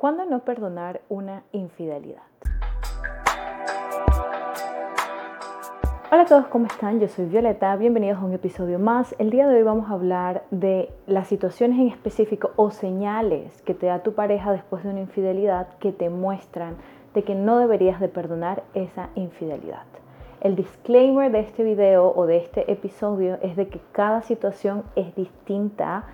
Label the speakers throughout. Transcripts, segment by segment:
Speaker 1: ¿Cuándo no perdonar una infidelidad? Hola a todos, ¿cómo están? Yo soy Violeta, bienvenidos a un episodio más. El día de hoy vamos a hablar de las situaciones en específico o señales que te da tu pareja después de una infidelidad que te muestran de que no deberías de perdonar esa infidelidad. El disclaimer de este video o de este episodio es de que cada situación es distinta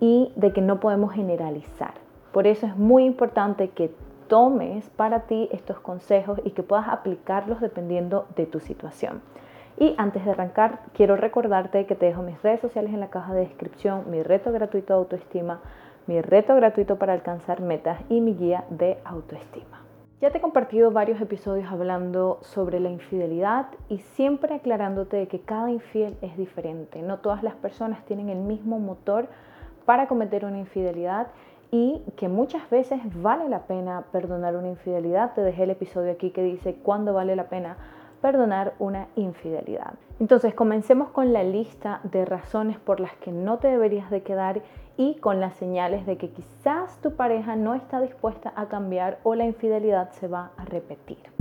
Speaker 1: y de que no podemos generalizar. Por eso es muy importante que tomes para ti estos consejos y que puedas aplicarlos dependiendo de tu situación. Y antes de arrancar, quiero recordarte que te dejo mis redes sociales en la caja de descripción, mi reto gratuito de autoestima, mi reto gratuito para alcanzar metas y mi guía de autoestima. Ya te he compartido varios episodios hablando sobre la infidelidad y siempre aclarándote de que cada infiel es diferente. No todas las personas tienen el mismo motor para cometer una infidelidad y que muchas veces vale la pena perdonar una infidelidad. Te dejé el episodio aquí que dice cuándo vale la pena perdonar una infidelidad. Entonces comencemos con la lista de razones por las que no te deberías de quedar y con las señales de que quizás tu pareja no está dispuesta a cambiar o la infidelidad se va a repetir.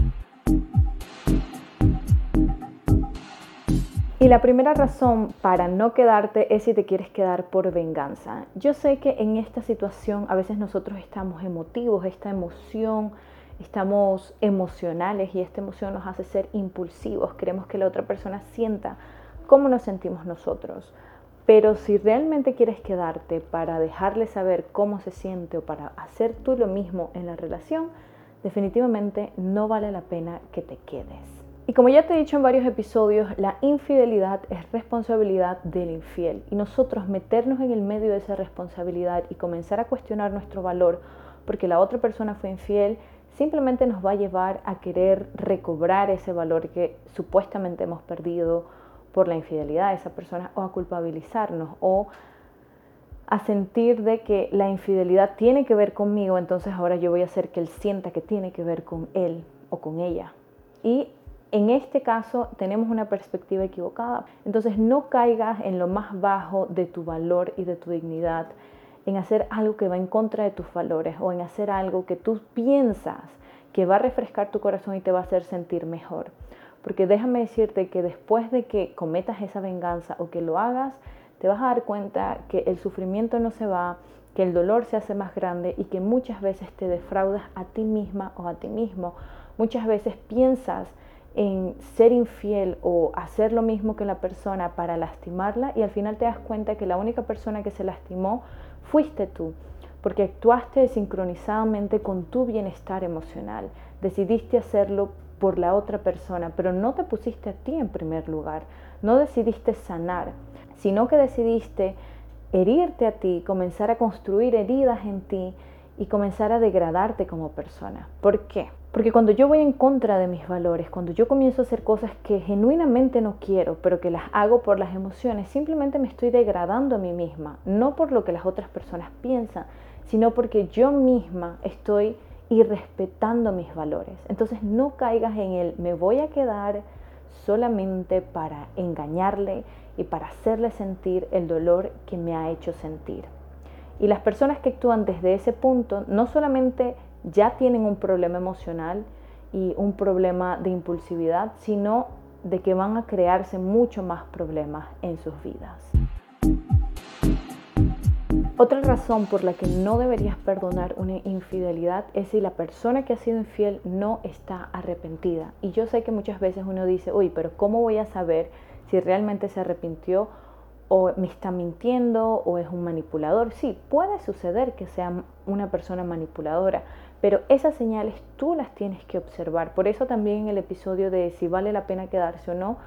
Speaker 1: Y la primera razón para no quedarte es si te quieres quedar por venganza. Yo sé que en esta situación a veces nosotros estamos emotivos, esta emoción, estamos emocionales y esta emoción nos hace ser impulsivos. Queremos que la otra persona sienta cómo nos sentimos nosotros. Pero si realmente quieres quedarte para dejarle saber cómo se siente o para hacer tú lo mismo en la relación, definitivamente no vale la pena que te quedes. Y como ya te he dicho en varios episodios, la infidelidad es responsabilidad del infiel. Y nosotros meternos en el medio de esa responsabilidad y comenzar a cuestionar nuestro valor porque la otra persona fue infiel, simplemente nos va a llevar a querer recobrar ese valor que supuestamente hemos perdido por la infidelidad de esa persona o a culpabilizarnos o a sentir de que la infidelidad tiene que ver conmigo, entonces ahora yo voy a hacer que él sienta que tiene que ver con él o con ella. Y en este caso tenemos una perspectiva equivocada. Entonces no caigas en lo más bajo de tu valor y de tu dignidad, en hacer algo que va en contra de tus valores o en hacer algo que tú piensas que va a refrescar tu corazón y te va a hacer sentir mejor. Porque déjame decirte que después de que cometas esa venganza o que lo hagas, te vas a dar cuenta que el sufrimiento no se va, que el dolor se hace más grande y que muchas veces te defraudas a ti misma o a ti mismo. Muchas veces piensas en ser infiel o hacer lo mismo que la persona para lastimarla y al final te das cuenta que la única persona que se lastimó fuiste tú, porque actuaste sincronizadamente con tu bienestar emocional, decidiste hacerlo por la otra persona, pero no te pusiste a ti en primer lugar, no decidiste sanar, sino que decidiste herirte a ti, comenzar a construir heridas en ti y comenzar a degradarte como persona. ¿Por qué? Porque cuando yo voy en contra de mis valores, cuando yo comienzo a hacer cosas que genuinamente no quiero, pero que las hago por las emociones, simplemente me estoy degradando a mí misma, no por lo que las otras personas piensan, sino porque yo misma estoy irrespetando mis valores. Entonces no caigas en el me voy a quedar solamente para engañarle y para hacerle sentir el dolor que me ha hecho sentir. Y las personas que actúan desde ese punto no solamente ya tienen un problema emocional y un problema de impulsividad, sino de que van a crearse mucho más problemas en sus vidas. Otra razón por la que no deberías perdonar una infidelidad es si la persona que ha sido infiel no está arrepentida. Y yo sé que muchas veces uno dice, uy, pero ¿cómo voy a saber si realmente se arrepintió o me está mintiendo o es un manipulador? Sí, puede suceder que sea una persona manipuladora, pero esas señales tú las tienes que observar. Por eso también en el episodio de si vale la pena quedarse o no,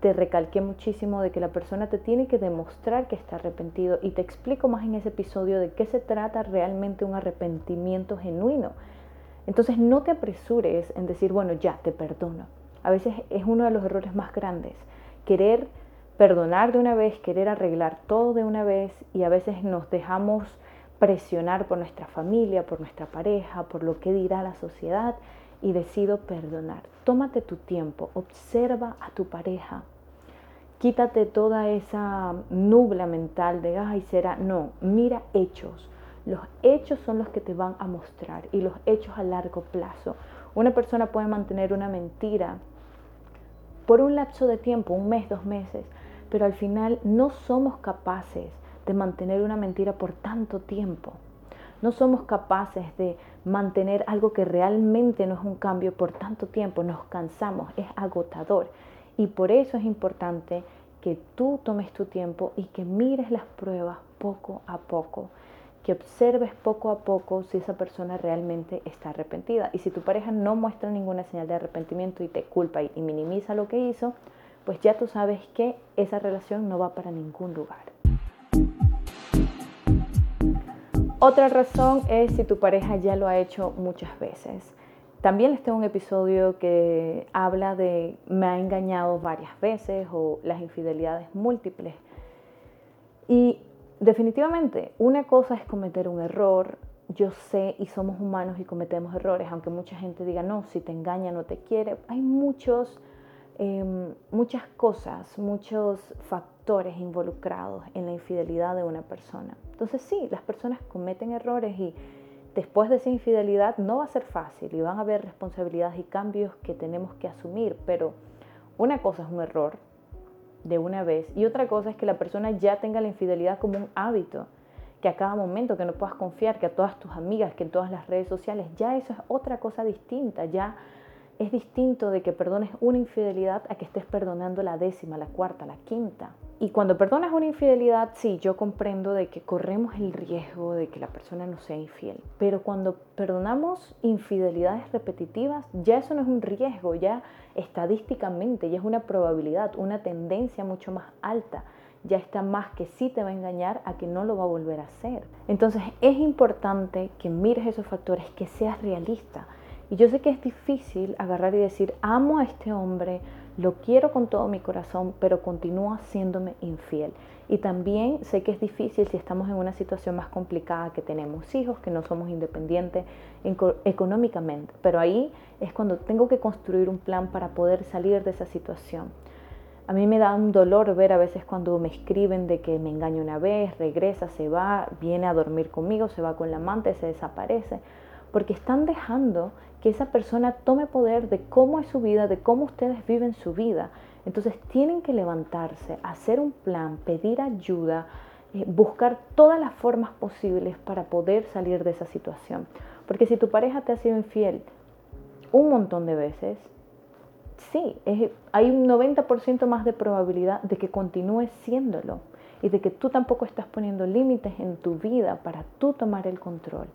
Speaker 1: te recalqué muchísimo de que la persona te tiene que demostrar que está arrepentido y te explico más en ese episodio de qué se trata realmente un arrepentimiento genuino. Entonces no te apresures en decir, bueno, ya, te perdono. A veces es uno de los errores más grandes, querer perdonar de una vez, querer arreglar todo de una vez y a veces nos dejamos presionar por nuestra familia, por nuestra pareja, por lo que dirá la sociedad y decido perdonar. Tómate tu tiempo, observa a tu pareja. Quítate toda esa nubla mental de, ay, será, no, mira hechos. Los hechos son los que te van a mostrar y los hechos a largo plazo. Una persona puede mantener una mentira por un lapso de tiempo, un mes, dos meses, pero al final no somos capaces de mantener una mentira por tanto tiempo. No somos capaces de mantener algo que realmente no es un cambio por tanto tiempo. Nos cansamos, es agotador. Y por eso es importante que tú tomes tu tiempo y que mires las pruebas poco a poco, que observes poco a poco si esa persona realmente está arrepentida. Y si tu pareja no muestra ninguna señal de arrepentimiento y te culpa y, minimiza lo que hizo, pues ya tú sabes que esa relación no va para ningún lugar. Otra razón es si tu pareja ya lo ha hecho muchas veces. También les tengo un episodio que habla de me ha engañado varias veces o las infidelidades múltiples. Y definitivamente, una cosa es cometer un error. Yo sé y somos humanos y cometemos errores, aunque mucha gente diga, no, si te engaña no te quiere. Hay muchos, em, muchas cosas, muchos factores involucrados en la infidelidad de una persona. Entonces sí, las personas cometen errores y después de esa infidelidad no va a ser fácil y van a haber responsabilidades y cambios que tenemos que asumir, pero una cosa es un error de una vez y otra cosa es que la persona ya tenga la infidelidad como un hábito, que a cada momento que no puedas confiar, que a todas tus amigas, que en todas las redes sociales, ya eso es otra cosa distinta, ya es distinto de que perdones una infidelidad a que estés perdonando la décima, la cuarta, la quinta. Y cuando perdonas una infidelidad, sí, yo comprendo de que corremos el riesgo de que la persona no sea infiel. Pero cuando perdonamos infidelidades repetitivas, ya eso no es un riesgo, ya estadísticamente, ya es una probabilidad, una tendencia mucho más alta. Ya está más que sí te va a engañar a que no lo va a volver a hacer. Entonces es importante que mires esos factores, que seas realista. Y yo sé que es difícil agarrar y decir, amo a este hombre, lo quiero con todo mi corazón, pero continúa siéndome infiel. Y también sé que es difícil si estamos en una situación más complicada, que tenemos hijos, que no somos independientes económicamente. Pero ahí es cuando tengo que construir un plan para poder salir de esa situación. A mí me da un dolor ver a veces cuando me escriben de que me engaña una vez, regresa, se va, viene a dormir conmigo, se va con la amante, se desaparece, porque están dejando que esa persona tome poder de cómo es su vida, de cómo ustedes viven su vida. Entonces tienen que levantarse, hacer un plan, pedir ayuda, eh, buscar todas las formas posibles para poder salir de esa situación. Porque si tu pareja te ha sido infiel un montón de veces, sí, hay un 90% más de probabilidad de que continúes siéndolo y de que tú tampoco estás poniendo límites en tu vida para tú tomar el control.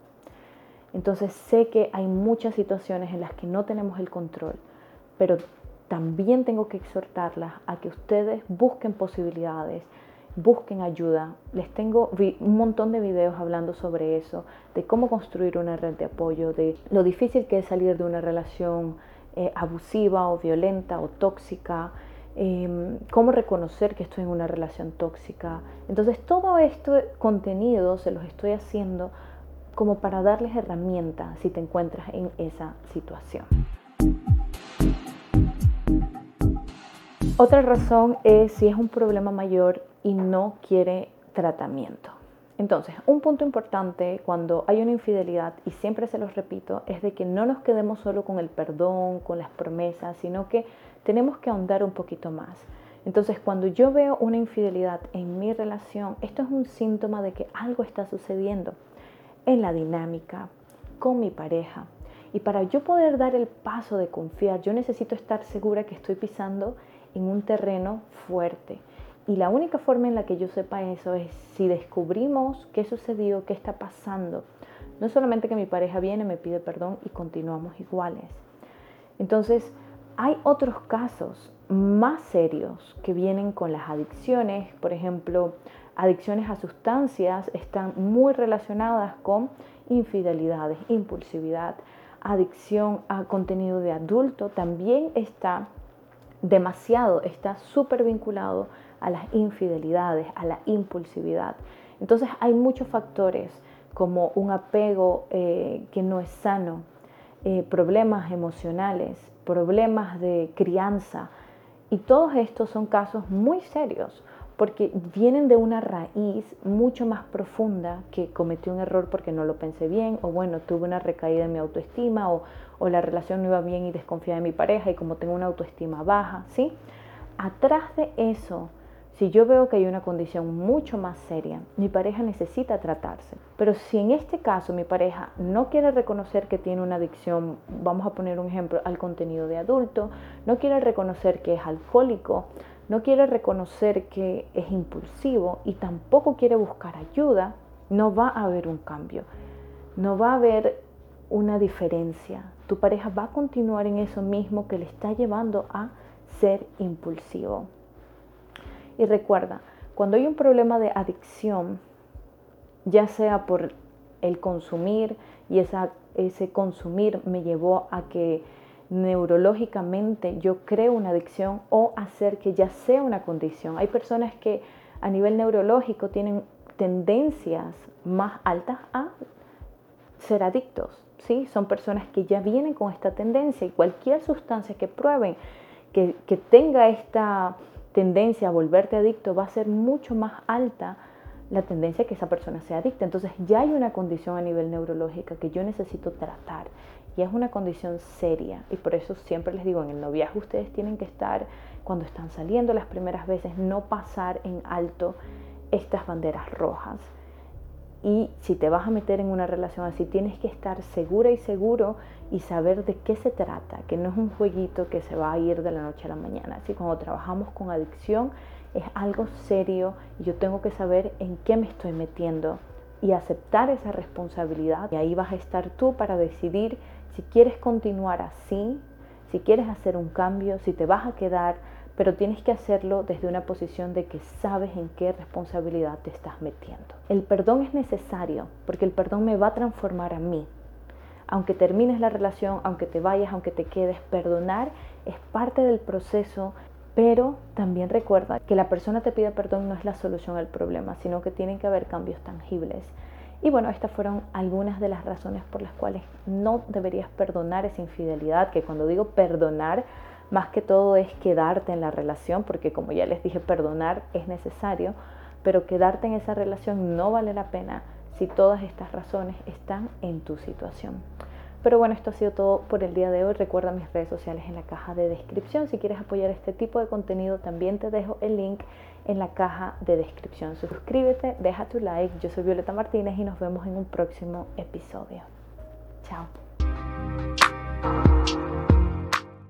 Speaker 1: Entonces sé que hay muchas situaciones en las que no tenemos el control, pero también tengo que exhortarlas a que ustedes busquen posibilidades, busquen ayuda. Les tengo un montón de videos hablando sobre eso, de cómo construir una red de apoyo, de lo difícil que es salir de una relación eh, abusiva o violenta o tóxica, em, cómo reconocer que estoy en una relación tóxica. Entonces todo este contenido se los estoy haciendo como para darles herramientas si te encuentras en esa situación. Otra razón es si es un problema mayor y no quiere tratamiento. Entonces, un punto importante cuando hay una infidelidad, y siempre se los repito, es de que no nos quedemos solo con el perdón, con las promesas, sino que tenemos que ahondar un poquito más. Entonces, cuando yo veo una infidelidad en mi relación, esto es un síntoma de que algo está sucediendo en la dinámica con mi pareja. Y para yo poder dar el paso de confiar, yo necesito estar segura que estoy pisando en un terreno fuerte. Y la única forma en la que yo sepa eso es si descubrimos qué sucedió, qué está pasando. No solamente que mi pareja viene, me pide perdón y continuamos iguales. Entonces, hay otros casos más serios que vienen con las adicciones, por ejemplo, adicciones a sustancias están muy relacionadas con infidelidades, impulsividad, adicción a contenido de adulto. También está demasiado, está súper vinculado a las infidelidades, a la impulsividad. Entonces hay muchos factores como un apego eh, que no es sano, eh, problemas emocionales, problemas de crianza, y todos estos son casos muy serios porque vienen de una raíz mucho más profunda que cometí un error porque no lo pensé bien, o bueno, tuve una recaída en mi autoestima, o, o la relación no iba bien y desconfié de mi pareja, y como tengo una autoestima baja, ¿sí? Atrás de eso, si yo veo que hay una condición mucho más seria, mi pareja necesita tratarse. Pero si en este caso mi pareja no quiere reconocer que tiene una adicción, vamos a poner un ejemplo, al contenido de adulto, no quiere reconocer que es alcohólico, no quiere reconocer que es impulsivo y tampoco quiere buscar ayuda, no va a haber un cambio, no va a haber una diferencia. Tu pareja va a continuar en eso mismo que le está llevando a ser impulsivo. Y recuerda, cuando hay un problema de adicción, ya sea por el consumir y ese consumir me llevó a que neurológicamente yo creo una adicción o hacer que ya sea una condición. Hay personas que a nivel neurológico tienen tendencias más altas a ser adictos. ¿sí? Son personas que ya vienen con esta tendencia y cualquier sustancia que prueben que, que tenga esta tendencia a volverte adicto va a ser mucho más alta la tendencia a que esa persona sea adicta. Entonces ya hay una condición a nivel neurológica que yo necesito tratar y es una condición seria y por eso siempre les digo, en el noviazgo ustedes tienen que estar, cuando están saliendo las primeras veces, no pasar en alto estas banderas rojas. Y si te vas a meter en una relación así, tienes que estar segura y seguro y saber de qué se trata, que no es un jueguito que se va a ir de la noche a la mañana. Así cuando trabajamos con adicción es algo serio y yo tengo que saber en qué me estoy metiendo y aceptar esa responsabilidad. Y ahí vas a estar tú para decidir si quieres continuar así, si quieres hacer un cambio, si te vas a quedar, pero tienes que hacerlo desde una posición de que sabes en qué responsabilidad te estás metiendo. El perdón es necesario porque el perdón me va a transformar a mí. Aunque termines la relación, aunque te vayas, aunque te quedes, perdonar es parte del proceso, pero también recuerda que la persona te pida perdón no es la solución al problema, sino que tienen que haber cambios tangibles. Y bueno, estas fueron algunas de las razones por las cuales no deberías perdonar esa infidelidad, que cuando digo perdonar, más que todo es quedarte en la relación, porque como ya les dije, perdonar es necesario, pero quedarte en esa relación no vale la pena si todas estas razones están en tu situación. Pero bueno, esto ha sido todo por el día de hoy. Recuerda mis redes sociales en la caja de descripción. Si quieres apoyar este tipo de contenido, también te dejo el link en la caja de descripción. Suscríbete, deja tu like. Yo soy Violeta Martínez y nos vemos en un próximo episodio. Chao.